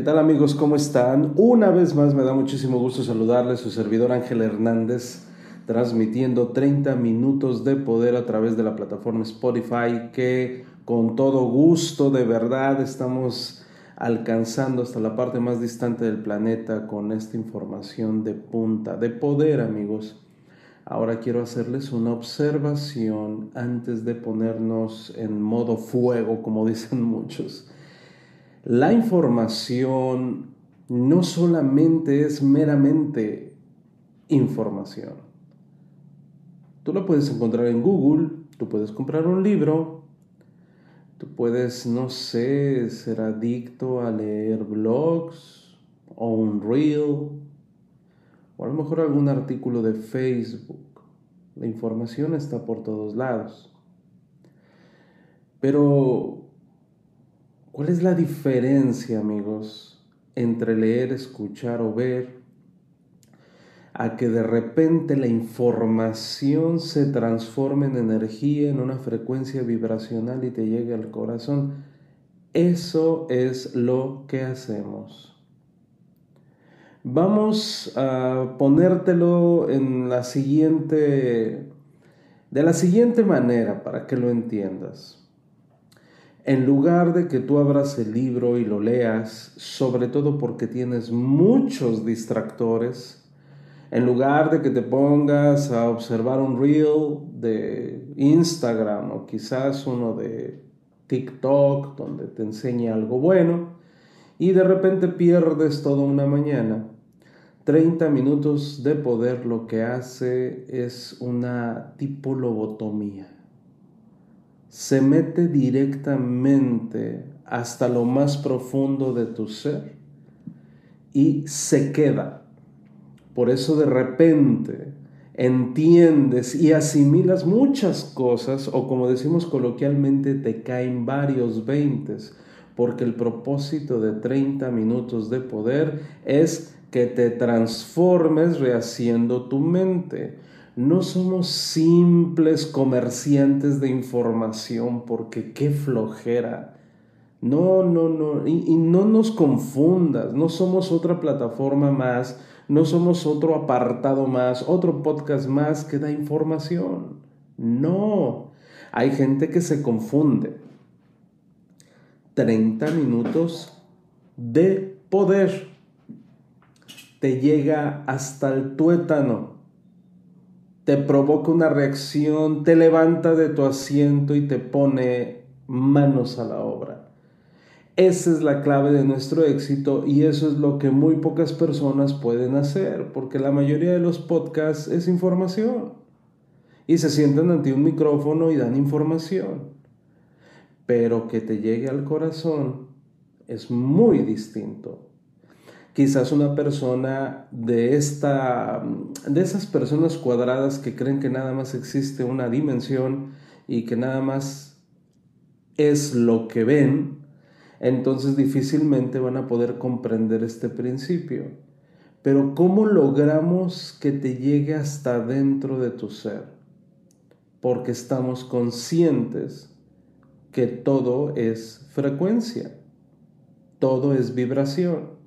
¿Qué tal amigos? ¿Cómo están? Una vez más me da muchísimo gusto saludarles, su servidor Ángel Hernández, transmitiendo 30 minutos de poder a través de la plataforma Spotify, que con todo gusto, de verdad, estamos alcanzando hasta la parte más distante del planeta con esta información de punta, de poder amigos. Ahora quiero hacerles una observación antes de ponernos en modo fuego, como dicen muchos. La información no solamente es meramente información. Tú lo puedes encontrar en Google, tú puedes comprar un libro, tú puedes, no sé, ser adicto a leer blogs o un reel o a lo mejor algún artículo de Facebook. La información está por todos lados. Pero ¿Cuál es la diferencia, amigos, entre leer, escuchar o ver a que de repente la información se transforme en energía, en una frecuencia vibracional y te llegue al corazón? Eso es lo que hacemos. Vamos a ponértelo en la siguiente de la siguiente manera para que lo entiendas. En lugar de que tú abras el libro y lo leas, sobre todo porque tienes muchos distractores, en lugar de que te pongas a observar un reel de Instagram o quizás uno de TikTok donde te enseñe algo bueno y de repente pierdes toda una mañana, 30 minutos de poder lo que hace es una tipo lobotomía se mete directamente hasta lo más profundo de tu ser y se queda. Por eso de repente entiendes y asimilas muchas cosas o como decimos coloquialmente te caen varios veintes porque el propósito de 30 minutos de poder es que te transformes rehaciendo tu mente no somos simples comerciantes de información porque qué flojera. No, no, no. Y, no nos confundas. No somos otra plataforma más. No somos otro apartado más, otro podcast más que da información. No. Hay gente que se confunde. 30 minutos de poder te llega hasta el tuétano te provoca una reacción, te levanta de tu asiento y te pone manos a la obra. Esa es la clave de nuestro éxito y eso es lo que muy pocas personas pueden hacer, porque la mayoría de los podcasts es información y se sientan ante un micrófono y dan información. Pero que te llegue al corazón es muy distinto quizás una persona de esta de esas personas cuadradas que creen que nada más existe una dimensión y que nada más es lo que ven, entonces difícilmente van a poder comprender este principio. Pero ¿cómo logramos que te llegue hasta dentro de tu ser? Porque estamos conscientes que todo es frecuencia, todo es vibración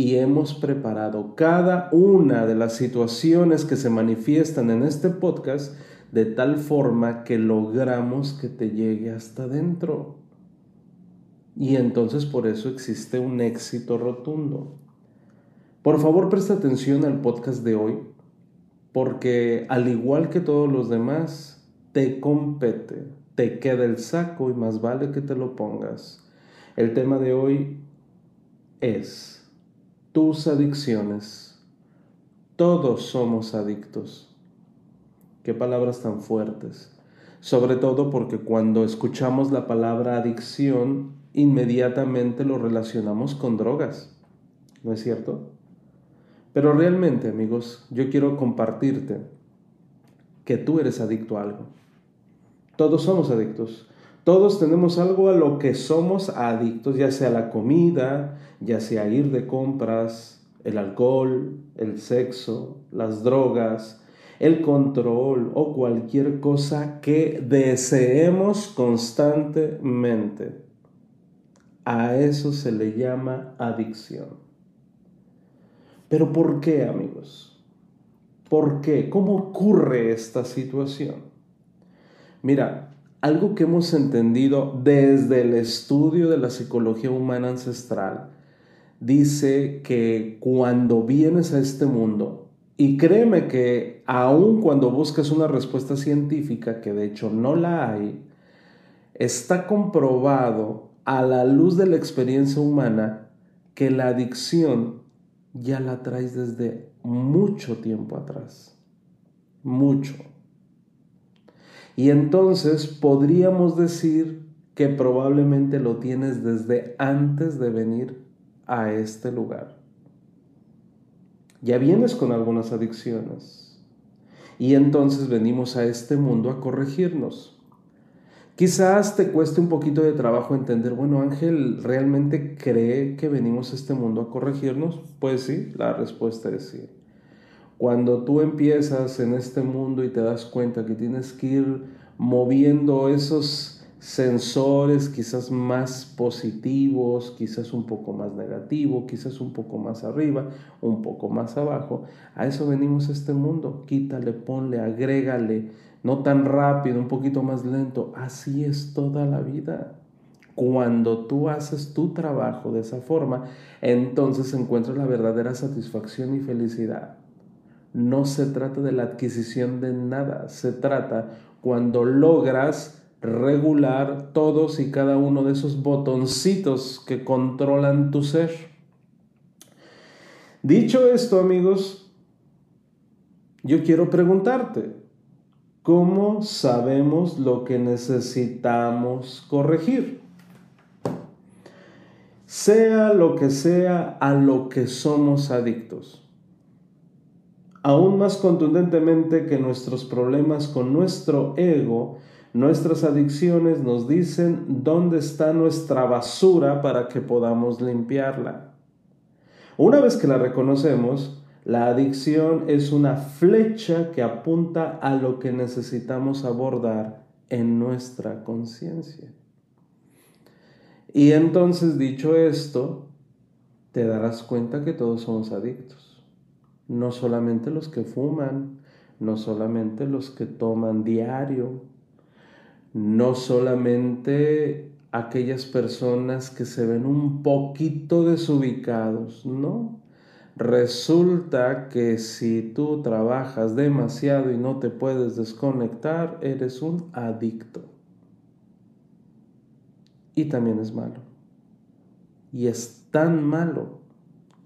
y hemos preparado cada una de las situaciones que se manifiestan en este podcast de tal forma que logramos que te llegue hasta dentro. Y entonces por eso existe un éxito rotundo. Por favor presta atención al podcast de hoy, porque al igual que todos los demás, te compete, te queda el saco y más vale que te lo pongas. El tema de hoy es tus adicciones. Todos somos adictos. Qué palabras tan fuertes. Sobre todo porque cuando escuchamos la palabra adicción, inmediatamente lo relacionamos con drogas. ¿No es cierto? Pero realmente, amigos, yo quiero compartirte que tú eres adicto a algo. Todos somos adictos. Todos tenemos algo a lo que somos adictos, ya sea la comida, ya sea ir de compras, el alcohol, el sexo, las drogas, el control o cualquier cosa que deseemos constantemente. A eso se le llama adicción. Pero ¿por qué, amigos? ¿Por qué? ¿Cómo ocurre esta situación? Mira, algo que hemos entendido desde el estudio de la psicología humana ancestral dice que cuando vienes a este mundo, y créeme que aun cuando buscas una respuesta científica, que de hecho no la hay, está comprobado a la luz de la experiencia humana que la adicción ya la traes desde mucho tiempo atrás. Mucho. Y entonces podríamos decir que probablemente lo tienes desde antes de venir a este lugar ya vienes con algunas adicciones. Y entonces venimos a este mundo a corregirnos. Quizás te cueste un poquito de trabajo entender, bueno, Ángel, ¿realmente cree que venimos a este mundo a corregirnos? Pues sí, la respuesta es sí. Cuando tú empiezas en este mundo y te das cuenta que tienes que ir moviendo esos sensores quizás más positivos, quizás un poco más negativo, quizás un poco más arriba, un poco más abajo. A eso venimos a este mundo. Quítale, ponle, agrégale, no tan rápido, un poquito más lento. Así es toda la vida. Cuando tú haces tu trabajo de esa forma, entonces encuentras la verdadera satisfacción y felicidad. No se trata de la adquisición de nada, se trata cuando logras regular todos y cada uno de esos botoncitos que controlan tu ser. Dicho esto, amigos, yo quiero preguntarte, ¿cómo sabemos lo que necesitamos corregir? Sea lo que sea a lo que somos adictos. Aún más contundentemente que nuestros problemas con nuestro ego, Nuestras adicciones nos dicen dónde está nuestra basura para que podamos limpiarla. Una vez que la reconocemos, la adicción es una flecha que apunta a lo que necesitamos abordar en nuestra conciencia. Y entonces, dicho esto, te darás cuenta que todos somos adictos. No solamente los que fuman, no solamente los que toman diario, no solamente aquellas personas que se ven un poquito desubicados, no. Resulta que si tú trabajas demasiado y no te puedes desconectar, eres un adicto. Y también es malo. Y es tan malo,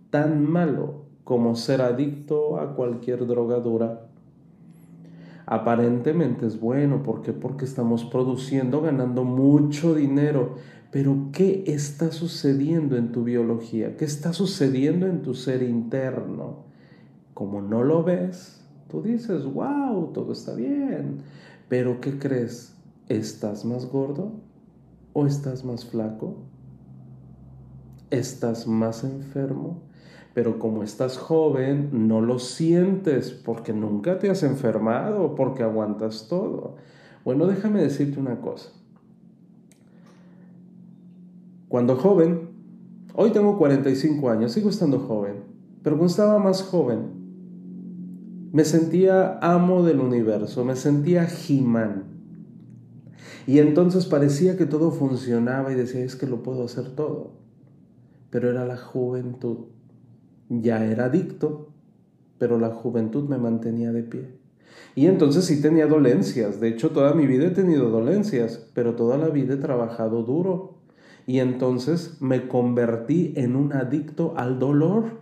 tan malo como ser adicto a cualquier drogadura aparentemente es bueno, ¿por qué? Porque estamos produciendo, ganando mucho dinero. Pero ¿qué está sucediendo en tu biología? ¿Qué está sucediendo en tu ser interno? Como no lo ves, tú dices, wow, todo está bien. Pero ¿qué crees? ¿Estás más gordo o estás más flaco? ¿Estás más enfermo? Pero como estás joven no lo sientes porque nunca te has enfermado, porque aguantas todo. Bueno, déjame decirte una cosa. Cuando joven, hoy tengo 45 años, sigo estando joven, pero cuando estaba más joven, me sentía amo del universo, me sentía Jimán. Y entonces parecía que todo funcionaba y decía, es que lo puedo hacer todo. Pero era la juventud ya era adicto, pero la juventud me mantenía de pie. Y entonces sí tenía dolencias, de hecho toda mi vida he tenido dolencias, pero toda la vida he trabajado duro. Y entonces me convertí en un adicto al dolor,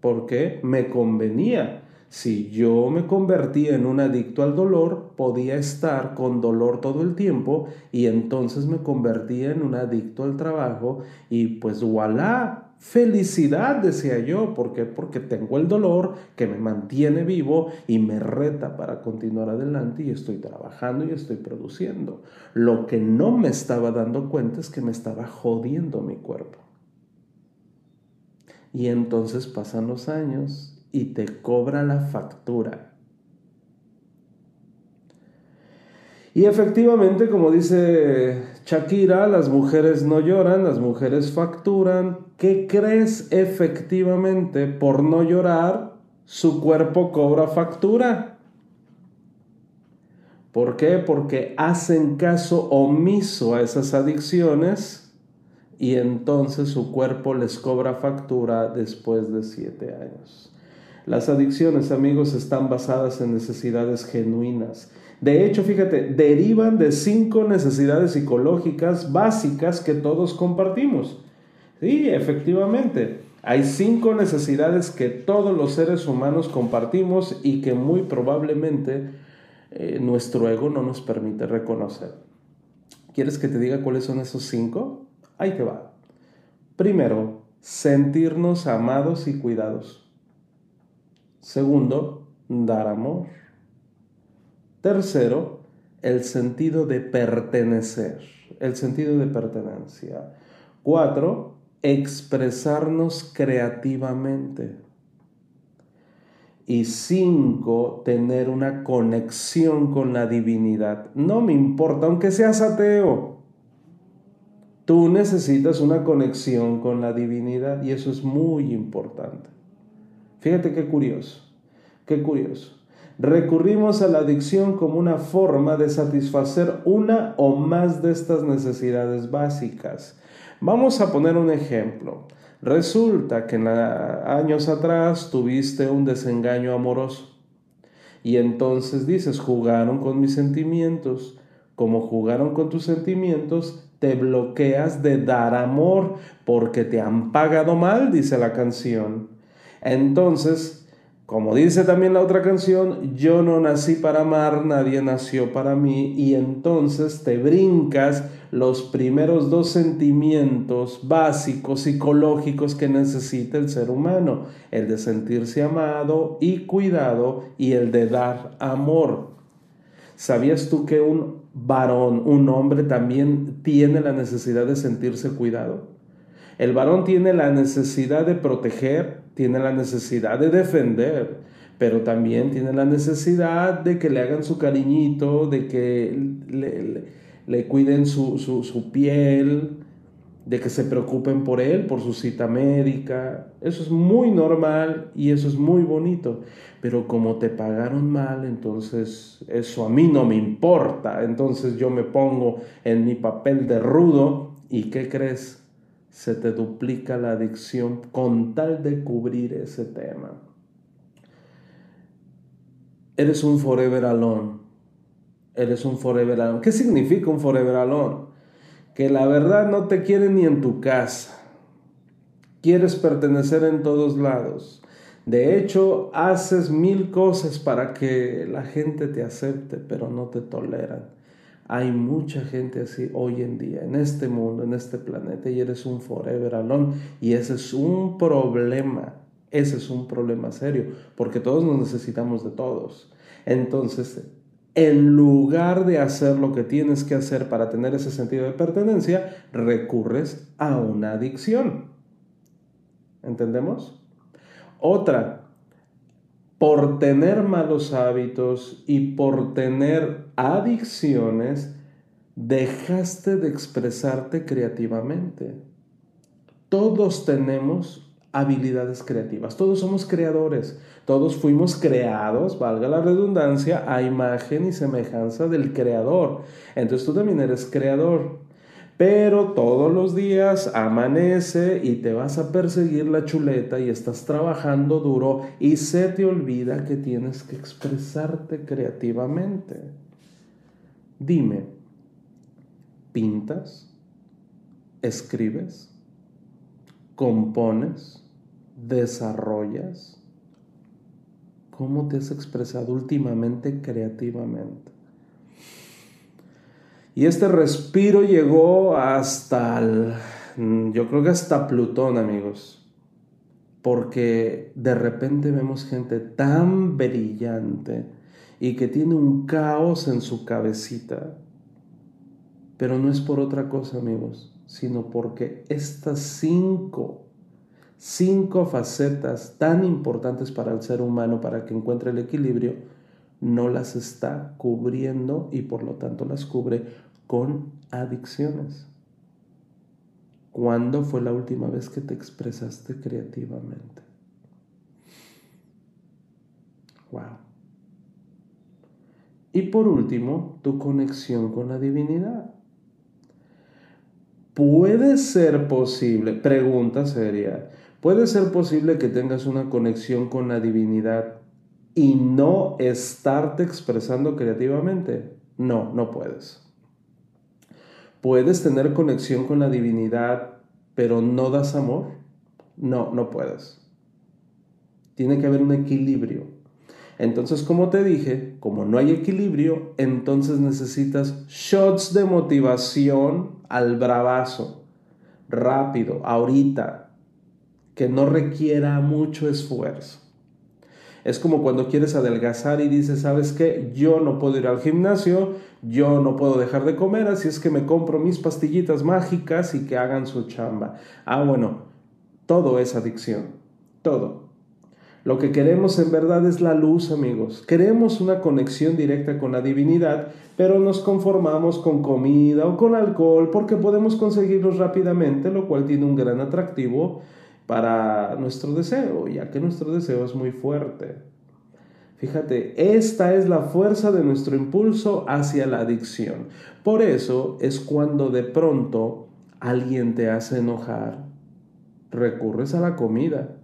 porque me convenía. Si yo me convertía en un adicto al dolor, podía estar con dolor todo el tiempo y entonces me convertía en un adicto al trabajo y pues voilà, felicidad decía yo, ¿por qué? Porque tengo el dolor que me mantiene vivo y me reta para continuar adelante y estoy trabajando y estoy produciendo. Lo que no me estaba dando cuenta es que me estaba jodiendo mi cuerpo. Y entonces pasan los años y te cobra la factura. Y efectivamente, como dice Shakira, las mujeres no lloran, las mujeres facturan. ¿Qué crees efectivamente por no llorar? Su cuerpo cobra factura. ¿Por qué? Porque hacen caso omiso a esas adicciones y entonces su cuerpo les cobra factura después de siete años. Las adicciones, amigos, están basadas en necesidades genuinas. De hecho, fíjate, derivan de cinco necesidades psicológicas básicas que todos compartimos. Sí, efectivamente, hay cinco necesidades que todos los seres humanos compartimos y que muy probablemente eh, nuestro ego no nos permite reconocer. ¿Quieres que te diga cuáles son esos cinco? Ahí te va. Primero, sentirnos amados y cuidados. Segundo, dar amor. Tercero, el sentido de pertenecer, el sentido de pertenencia. Cuatro, expresarnos creativamente. Y cinco, tener una conexión con la divinidad. No me importa, aunque seas ateo. Tú necesitas una conexión con la divinidad y eso es muy importante. Fíjate qué curioso, qué curioso. Recurrimos a la adicción como una forma de satisfacer una o más de estas necesidades básicas. Vamos a poner un ejemplo. Resulta que en años atrás tuviste un desengaño amoroso y entonces dices, jugaron con mis sentimientos. Como jugaron con tus sentimientos, te bloqueas de dar amor porque te han pagado mal, dice la canción. Entonces, como dice también la otra canción, yo no nací para amar, nadie nació para mí, y entonces te brincas los primeros dos sentimientos básicos, psicológicos que necesita el ser humano, el de sentirse amado y cuidado y el de dar amor. ¿Sabías tú que un varón, un hombre también tiene la necesidad de sentirse cuidado? El varón tiene la necesidad de proteger, tiene la necesidad de defender, pero también tiene la necesidad de que le hagan su cariñito, de que le, cuiden su, su piel, de que se preocupen por él, por su cita médica. Eso es muy normal y eso es muy bonito. Pero como te pagaron mal, entonces eso a mí no me importa. Entonces yo me pongo en mi papel de rudo y ¿qué crees? Se te duplica la adicción con tal de cubrir ese tema. Eres un forever alone. Eres un forever alone. ¿Qué significa un forever alone? Que la verdad no te quieren ni en tu casa. Quieres pertenecer en todos lados. De hecho, haces mil cosas para que la gente te acepte, pero no te toleran. Hay mucha gente así hoy en día, en este mundo, en este planeta, y eres un forever alone. Y ese es un problema, ese es un problema serio, porque todos nos necesitamos de todos. Entonces, en lugar de hacer lo que tienes que hacer para tener ese sentido de pertenencia, recurres a una adicción. ¿Entendemos? Otra, por tener malos hábitos y por tener adicciones, dejaste de expresarte creativamente. Todos tenemos habilidades creativas, todos somos creadores, todos fuimos creados, valga la redundancia, a imagen y semejanza del creador. Entonces tú también eres creador. Pero todos los días amanece y te vas a perseguir la chuleta y estás trabajando duro y se te olvida que tienes que expresarte creativamente. Dime, ¿pintas? ¿Escribes? ¿Compones? ¿Desarrollas? cómo te has expresado últimamente creativamente. Y este respiro llegó hasta yo creo que hasta Plutón, amigos. Porque de repente vemos gente tan brillante y que tiene un caos en su cabecita. Pero no es por otra cosa, amigos, sino porque estas cinco, cinco facetas tan importantes para el ser humano, para que encuentre el equilibrio, no las está cubriendo y por lo tanto las cubre con adicciones. ¿Cuándo fue la última vez que te expresaste creativamente? Wow. Y por último, tu conexión con la divinidad. Puede ser posible, pregunta seria, puede ser posible que tengas una conexión con la divinidad y no estarte expresando creativamente? No, no puedes. ¿Puedes tener conexión con la divinidad pero no das amor? No, no puedes. Tiene que haber un equilibrio. Entonces, como te dije, como no hay equilibrio, entonces necesitas shots de motivación al bravazo, rápido, ahorita, que no requiera mucho esfuerzo. Es como cuando quieres adelgazar y dices, ¿sabes qué? Yo no puedo ir al gimnasio, yo no puedo dejar de comer, así es que me compro mis pastillitas mágicas y que hagan su chamba. Ah, bueno, todo es adicción, todo. Lo que queremos en verdad es la luz, amigos. Queremos una conexión directa con la divinidad, pero nos conformamos con comida o con alcohol porque podemos conseguirlos rápidamente, lo cual tiene un gran atractivo para nuestro deseo, ya que nuestro deseo es muy fuerte. Fíjate, esta es la fuerza de nuestro impulso hacia la adicción. Por eso es cuando de pronto alguien te hace enojar, recurres a la comida.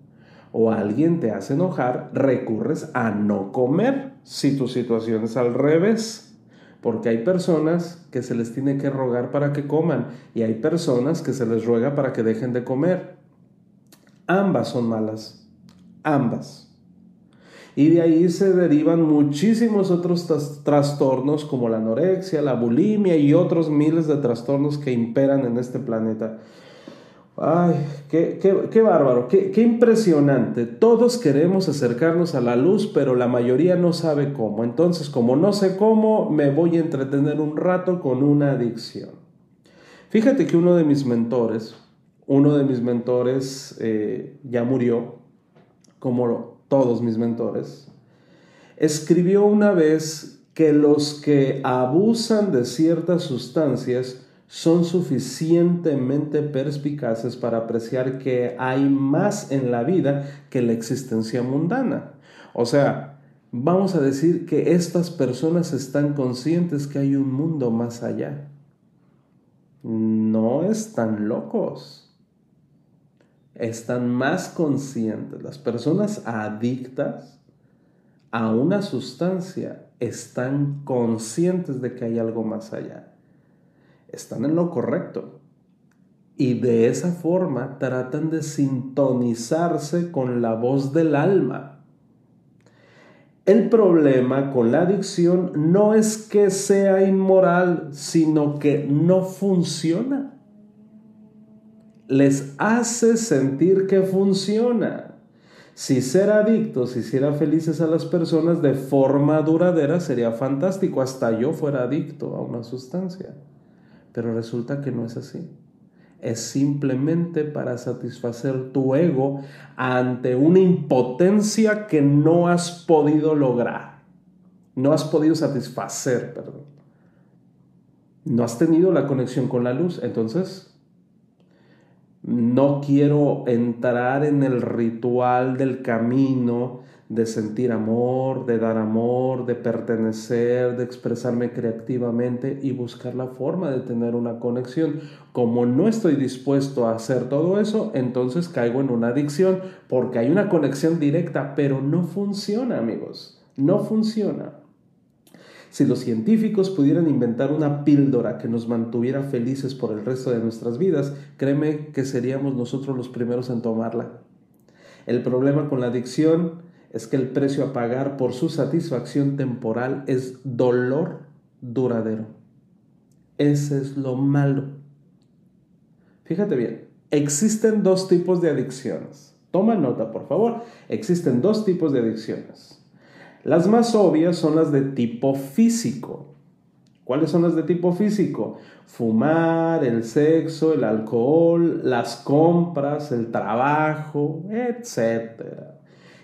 O alguien te hace enojar, recurres a no comer. Si tu situación es al revés, porque hay personas que se les tiene que rogar para que coman y hay personas que se les ruega para que dejen de comer. Ambas son malas, ambas. Y de ahí se derivan muchísimos otros trastornos como la anorexia, la bulimia y otros miles de trastornos que imperan en este planeta. Ay, qué, qué, bárbaro, qué, qué, impresionante. Todos queremos acercarnos a la luz, pero la mayoría no sabe cómo. Entonces, como no sé cómo, me voy a entretener un rato con una adicción. Fíjate que uno de mis mentores, uno de mis mentores eh, ya murió, como todos mis mentores, escribió una vez que los que abusan de ciertas sustancias son suficientemente perspicaces para apreciar que hay más en la vida que la existencia mundana. O sea, vamos a decir que estas personas están conscientes que hay un mundo más allá. No están locos están más conscientes. Las personas adictas a una sustancia están conscientes de que hay algo más allá. Están en lo correcto. Y de esa forma tratan de sintonizarse con la voz del alma. El problema con la adicción no es que sea inmoral, sino que no funciona les hace sentir que funciona. Si ser adictos hiciera felices a las personas de forma duradera sería fantástico, hasta yo fuera adicto a una sustancia. Pero resulta que no es así. Es simplemente para satisfacer tu ego ante una impotencia que no has podido lograr. No has podido satisfacer, perdón. No has tenido la conexión con la luz. Entonces, no quiero entrar en el ritual del camino de sentir amor, de dar amor, de pertenecer, de expresarme creativamente y buscar la forma de tener una conexión. Como no estoy dispuesto a hacer todo eso, entonces caigo en una adicción porque hay una conexión directa, pero no funciona, amigos. No funciona. Si los científicos pudieran inventar una píldora que nos mantuviera felices por el resto de nuestras vidas, créeme que seríamos nosotros los primeros en tomarla. El problema con la adicción es que el precio a pagar por su satisfacción temporal es dolor duradero. Ese es lo malo. Fíjate bien, existen dos tipos de adicciones. Toma nota, por favor. Existen dos tipos de adicciones. Las más obvias son las de tipo físico. ¿Cuáles son las de tipo físico? Fumar, el sexo, el alcohol, las compras, el trabajo, etc.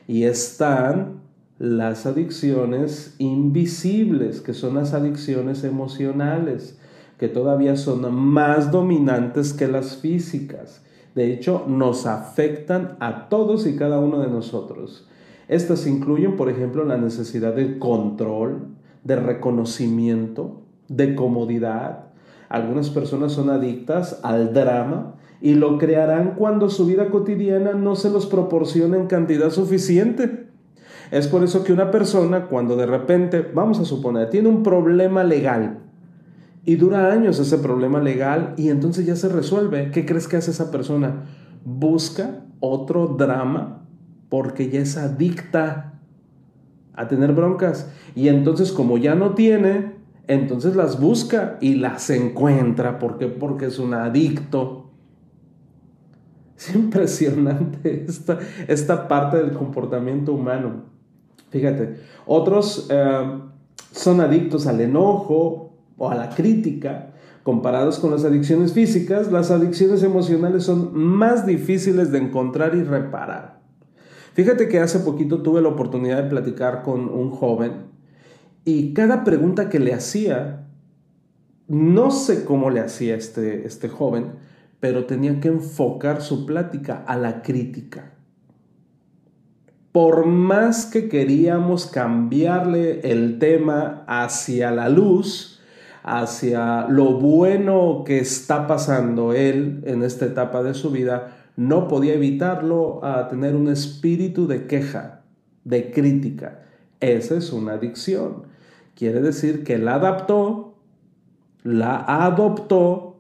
Y están las adicciones invisibles, que son las adicciones emocionales, que todavía son más dominantes que las físicas. De hecho, nos afectan a todos y cada uno de nosotros. Estas incluyen, por ejemplo, la necesidad de control, de reconocimiento, de comodidad. Algunas personas son adictas al drama y lo crearán cuando su vida cotidiana no se los proporciona en cantidad suficiente. Es por eso que una persona cuando de repente, vamos a suponer, tiene un problema legal y dura años ese problema legal y entonces ya se resuelve, ¿qué crees que hace esa persona? Busca otro drama porque ya es adicta a tener broncas y entonces como ya no tiene, entonces las busca y las encuentra. porque Porque es un adicto. Es impresionante esta, esta parte del comportamiento humano. Fíjate, otros eh, son adictos al enojo o a la crítica. Comparados con las adicciones físicas, las adicciones emocionales son más difíciles de encontrar y reparar. Fíjate que hace poquito tuve la oportunidad de platicar con un joven y cada pregunta que le hacía, no sé cómo le hacía este, este joven, pero tenía que enfocar su plática a la crítica. Por más que queríamos cambiarle el tema hacia la luz, hacia lo bueno que está pasando él en esta etapa de su vida, no podía evitarlo a tener un espíritu de queja, de crítica. Esa es una adicción. Quiere decir que la adaptó, la adoptó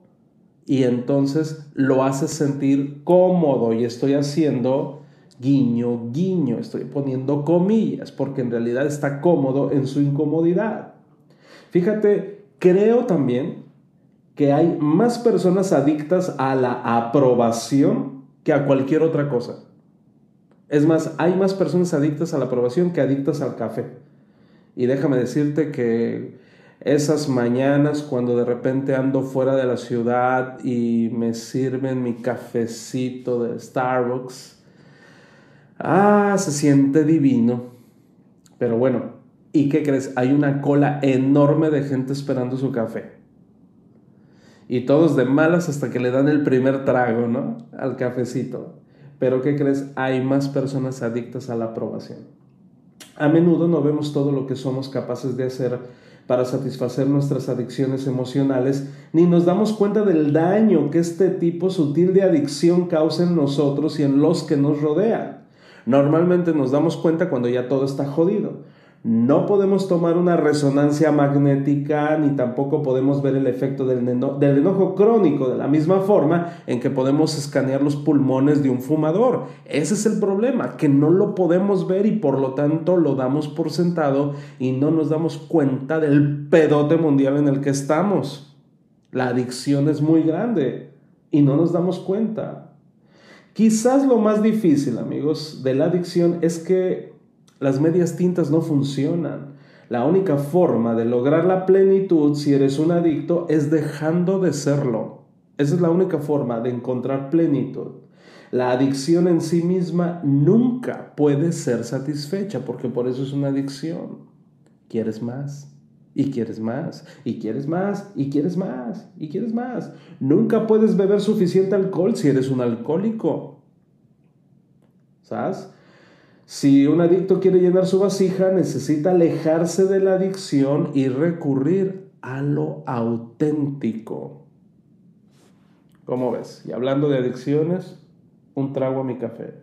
y entonces lo hace sentir cómodo y estoy haciendo guiño, guiño, estoy poniendo comillas porque en realidad está cómodo en su incomodidad. Fíjate, creo también que hay más personas adictas a la aprobación que a cualquier otra cosa. Es más, hay más personas adictas a la aprobación que adictas al café. Y déjame decirte que esas mañanas cuando de repente ando fuera de la ciudad y me sirven mi cafecito de Starbucks, ah, se siente divino. Pero bueno, ¿y qué crees? Hay una cola enorme de gente esperando su café. Y todos de malas hasta que le dan el primer trago, ¿no? Al cafecito. Pero ¿qué crees? Hay más personas adictas a la aprobación. A menudo no vemos todo lo que somos capaces de hacer para satisfacer nuestras adicciones emocionales, ni nos damos cuenta del daño que este tipo sutil de adicción causa en nosotros y en los que nos rodean. Normalmente nos damos cuenta cuando ya todo está jodido. No podemos tomar una resonancia magnética ni tampoco podemos ver el efecto del, enojo crónico de la misma forma en que podemos escanear los pulmones de un fumador. Ese es el problema, que no lo podemos ver y por lo tanto lo damos por sentado y no nos damos cuenta del pedote mundial en el que estamos. La adicción es muy grande y no nos damos cuenta. Quizás lo más difícil, amigos, de la adicción es que las medias tintas no funcionan. La única forma de lograr la plenitud si eres un adicto es dejando de serlo. Esa es la única forma de encontrar plenitud. La adicción en sí misma nunca puede ser satisfecha porque por eso es una adicción. Quieres más y quieres más y quieres más y quieres más y quieres más. Nunca puedes beber suficiente alcohol si eres un alcohólico. ¿Sabes? Si un adicto quiere llenar su vasija, necesita alejarse de la adicción y recurrir a lo auténtico. ¿Cómo ves? Y hablando de adicciones, un trago a mi café.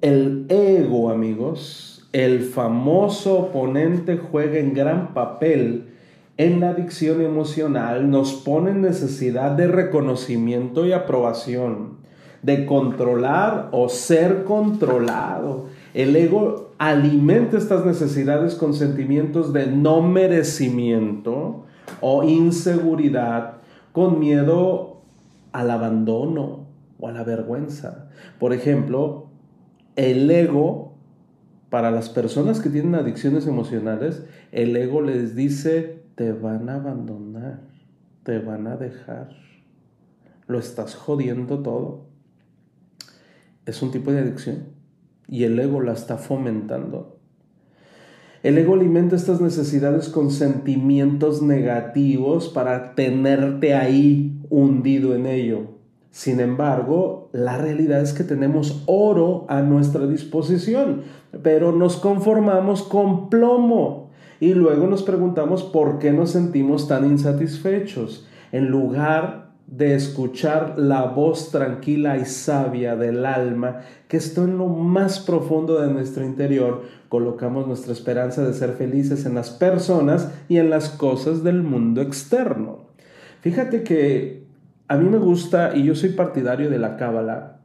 El ego, amigos, el famoso oponente juega en gran papel en la adicción emocional, nos pone en necesidad de reconocimiento y aprobación de controlar o ser controlado. El ego alimenta estas necesidades con sentimientos de no merecimiento o inseguridad, con miedo al abandono o a la vergüenza. Por ejemplo, el ego, para las personas que tienen adicciones emocionales, el ego les dice, te van a abandonar, te van a dejar, lo estás jodiendo todo. Es un tipo de adicción y el ego la está fomentando. El ego alimenta estas necesidades con sentimientos negativos para tenerte ahí hundido en ello. Sin embargo, la realidad es que tenemos oro a nuestra disposición, pero nos conformamos con plomo y luego nos preguntamos por qué nos sentimos tan insatisfechos. En lugar de escuchar la voz tranquila y sabia del alma que está en lo más profundo de nuestro interior, colocamos nuestra esperanza de ser felices en las personas y en las cosas del mundo externo. Fíjate que a mí me gusta y yo soy partidario de la cábala,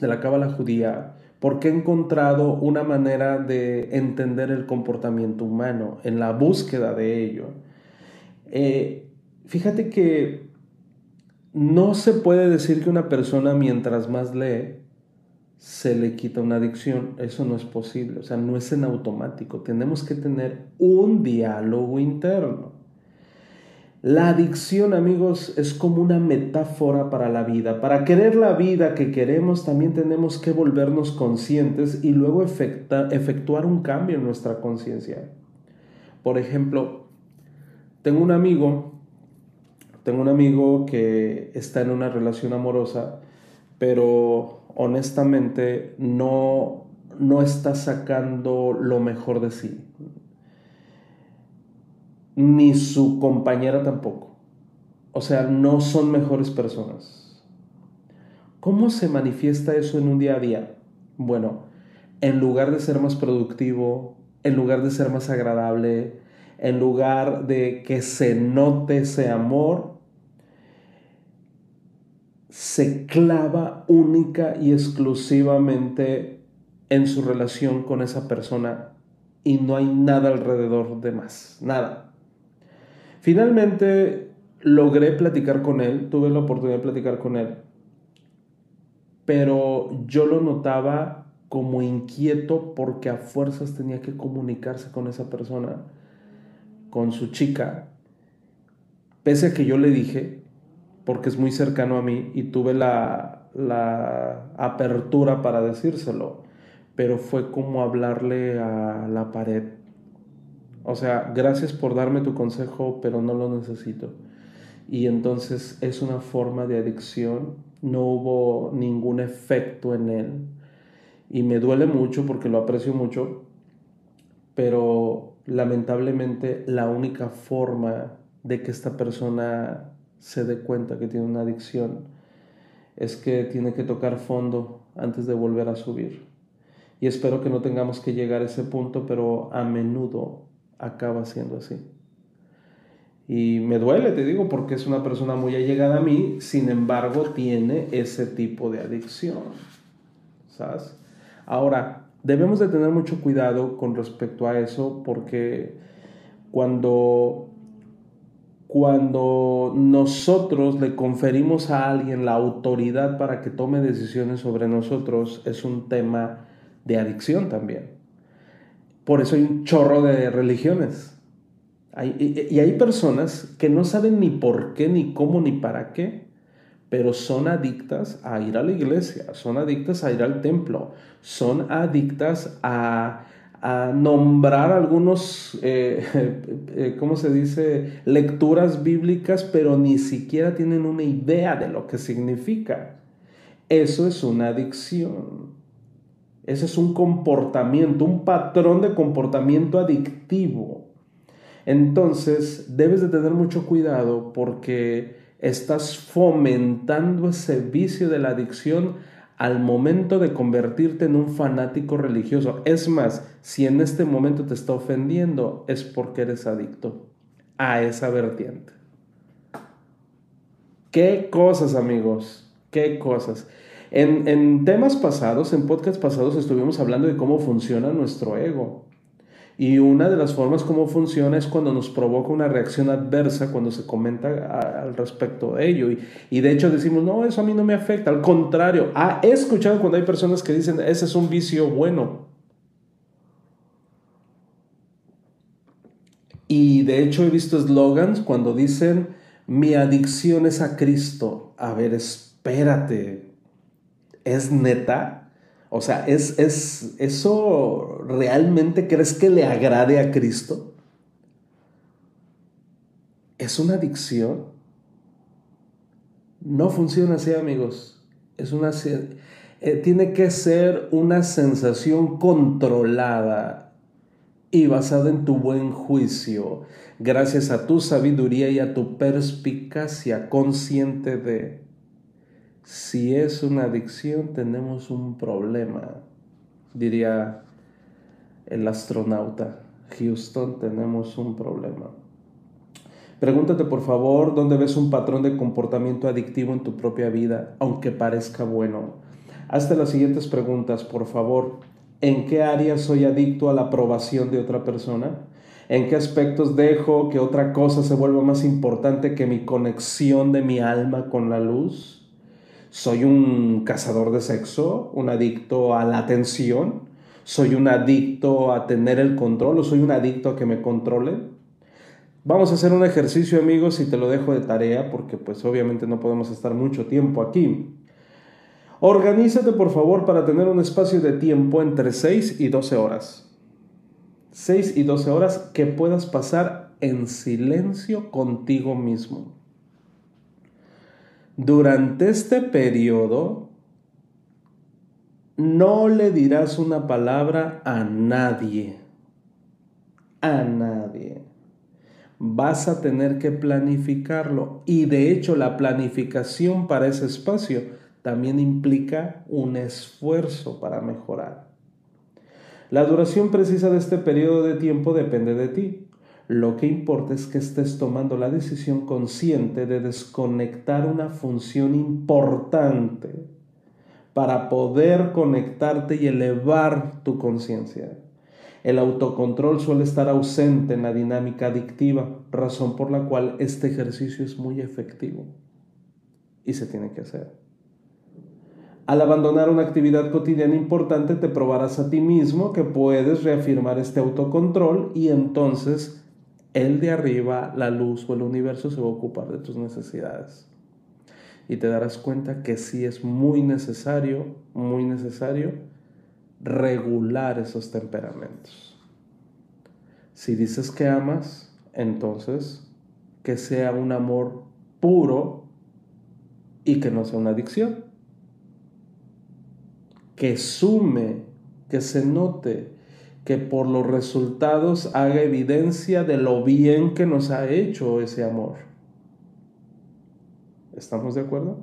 de la cábala judía, porque he encontrado una manera de entender el comportamiento humano en la búsqueda de ello. Eh, fíjate que no se puede decir que una persona mientras más lee se le quita una adicción. Eso no es posible, o sea, no es en automático. Tenemos que tener un diálogo interno. La adicción, amigos, es como una metáfora para la vida. Para querer la vida que queremos, también tenemos que volvernos conscientes y luego efectuar un cambio en nuestra conciencia. Por ejemplo, tengo un amigo, tengo un amigo que está en una relación amorosa, pero honestamente no, no está sacando lo mejor de sí ni su compañera tampoco. O sea, no son mejores personas. ¿Cómo se manifiesta eso en un día a día? Bueno, en lugar de ser más productivo, en lugar de ser más agradable, en lugar de que se note ese amor, se clava única y exclusivamente en su relación con esa persona y no hay nada alrededor de más, nada. Finalmente logré platicar con él, tuve la oportunidad de platicar con él, pero yo lo notaba como inquieto porque a fuerzas tenía que comunicarse con esa persona, con su chica, pese a que yo le dije, porque es muy cercano a mí y tuve la, la apertura para decírselo, pero fue como hablarle a la pared o sea, gracias por darme tu consejo, pero no lo necesito. Y entonces es una forma de adicción, no hubo ningún efecto en él. Y me duele mucho porque lo aprecio mucho, pero lamentablemente la única forma de que esta persona se dé cuenta que tiene una adicción es que tiene que tocar fondo antes de volver a subir. Y espero que no tengamos que llegar a ese punto, pero a menudo acaba siendo así. Y me duele, te digo, porque es una persona muy allegada a mí, sin embargo tiene ese tipo de adicción. ¿Sabes? Ahora, debemos de tener mucho cuidado con respecto a eso porque cuando cuando nosotros le conferimos a alguien la autoridad para que tome decisiones sobre nosotros, es un tema de adicción también. Por eso hay un chorro de religiones. y, hay personas que no saben ni por qué, ni cómo, ni para qué, pero son adictas a ir a la iglesia, son adictas a ir al templo, son adictas a, nombrar algunos, eh, eh, ¿cómo se dice?, lecturas bíblicas, pero ni siquiera tienen una idea de lo que significa. Eso es una adicción. Ese es un comportamiento, un patrón de comportamiento adictivo. Entonces, debes de tener mucho cuidado porque estás fomentando ese vicio de la adicción al momento de convertirte en un fanático religioso. Es más, si en este momento te está ofendiendo, es porque eres adicto a esa vertiente. ¿Qué cosas, amigos? ¿Qué cosas? En, en temas pasados, en podcasts pasados, estuvimos hablando de cómo funciona nuestro ego. Y una de las formas como funciona es cuando nos provoca una reacción adversa, cuando se comenta al respecto de ello. Y, de hecho decimos, no, eso a mí no me afecta. Al contrario, ah, he escuchado cuando hay personas que dicen, ese es un vicio bueno. Y de hecho he visto eslogans cuando dicen, mi adicción es a Cristo. A ver, espérate, ¿es neta? O sea, ¿es, ¿es eso realmente crees que le agrade a Cristo? ¿Es una adicción? No funciona así, amigos. Es una, eh, tiene que ser una sensación controlada y basada en tu buen juicio, gracias a tu sabiduría y a tu perspicacia consciente de si es una adicción, tenemos un problema, diría el astronauta. Houston, tenemos un problema. Pregúntate por favor dónde ves un patrón de comportamiento adictivo en tu propia vida, aunque parezca bueno. Hazte las siguientes preguntas, por favor. ¿En qué áreas soy adicto a la aprobación de otra persona? ¿En qué aspectos dejo que otra cosa se vuelva más importante que mi conexión de mi alma con la luz? Soy un cazador de sexo, un adicto a la atención, soy un adicto a tener el control o soy un adicto a que me controlen. Vamos a hacer un ejercicio amigos y te lo dejo de tarea porque pues obviamente no podemos estar mucho tiempo aquí. Organízate por favor para tener un espacio de tiempo entre 6 y 12 horas. 6 y 12 horas que puedas pasar en silencio contigo mismo. Durante este periodo no le dirás una palabra a nadie. A nadie. Vas a tener que planificarlo. Y de hecho la planificación para ese espacio también implica un esfuerzo para mejorar. La duración precisa de este periodo de tiempo depende de ti. Lo que importa es que estés tomando la decisión consciente de desconectar una función importante para poder conectarte y elevar tu conciencia. El autocontrol suele estar ausente en la dinámica adictiva, razón por la cual este ejercicio es muy efectivo y se tiene que hacer. Al abandonar una actividad cotidiana importante te probarás a ti mismo que puedes reafirmar este autocontrol y entonces el de arriba, la luz o el universo se va a ocupar de tus necesidades. Y te darás cuenta que sí es muy necesario, muy necesario regular esos temperamentos. Si dices que amas, entonces que sea un amor puro y que no sea una adicción. Que sume, que se note, que por los resultados haga evidencia de lo bien que nos ha hecho ese amor. ¿Estamos de acuerdo?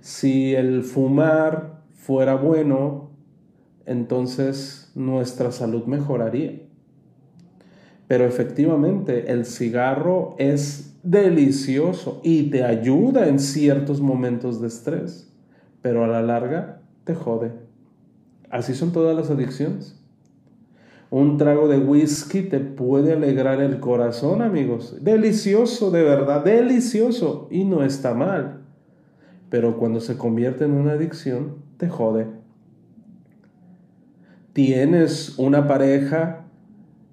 Si el fumar fuera bueno, entonces nuestra salud mejoraría. Pero efectivamente el cigarro es delicioso y te ayuda en ciertos momentos de estrés, pero a la larga te jode. Así son todas las adicciones. Un trago de whisky te puede alegrar el corazón, amigos. Delicioso, de verdad, delicioso. Y no está mal. Pero cuando se convierte en una adicción, te jode. Tienes una pareja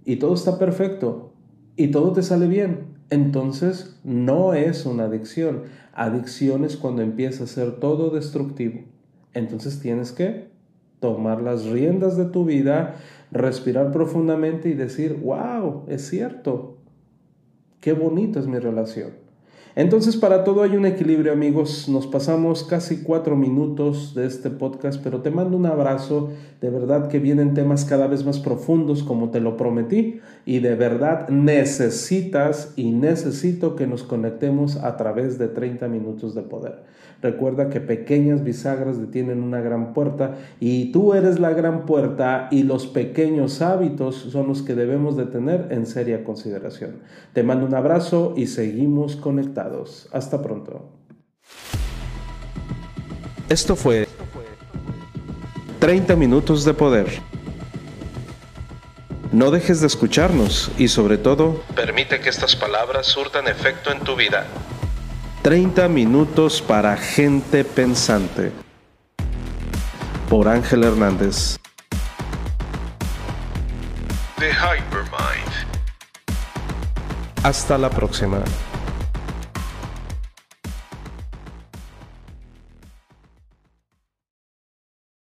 y todo está perfecto y todo te sale bien. Entonces no es una adicción. Adicción es cuando empieza a ser todo destructivo. Entonces tienes que tomar las riendas de tu vida, respirar profundamente y decir, wow, es cierto, qué bonito es mi relación. Entonces, para todo hay un equilibrio, amigos. Nos pasamos casi cuatro minutos de este podcast, pero te mando un abrazo. De verdad que vienen temas cada vez más profundos, como te lo prometí. Y de verdad necesitas y necesito que nos conectemos a través de 30 minutos de poder. Recuerda que pequeñas bisagras detienen una gran puerta y tú eres la gran puerta y los pequeños hábitos son los que debemos de tener en seria consideración. Te mando un abrazo y seguimos conectados. Hasta pronto. Esto fue 30 minutos de poder. No dejes de escucharnos y sobre todo, permite que estas palabras surtan efecto en tu vida. 30 minutos para gente pensante. Por Ángel Hernández. The Hypermind. Hasta la próxima.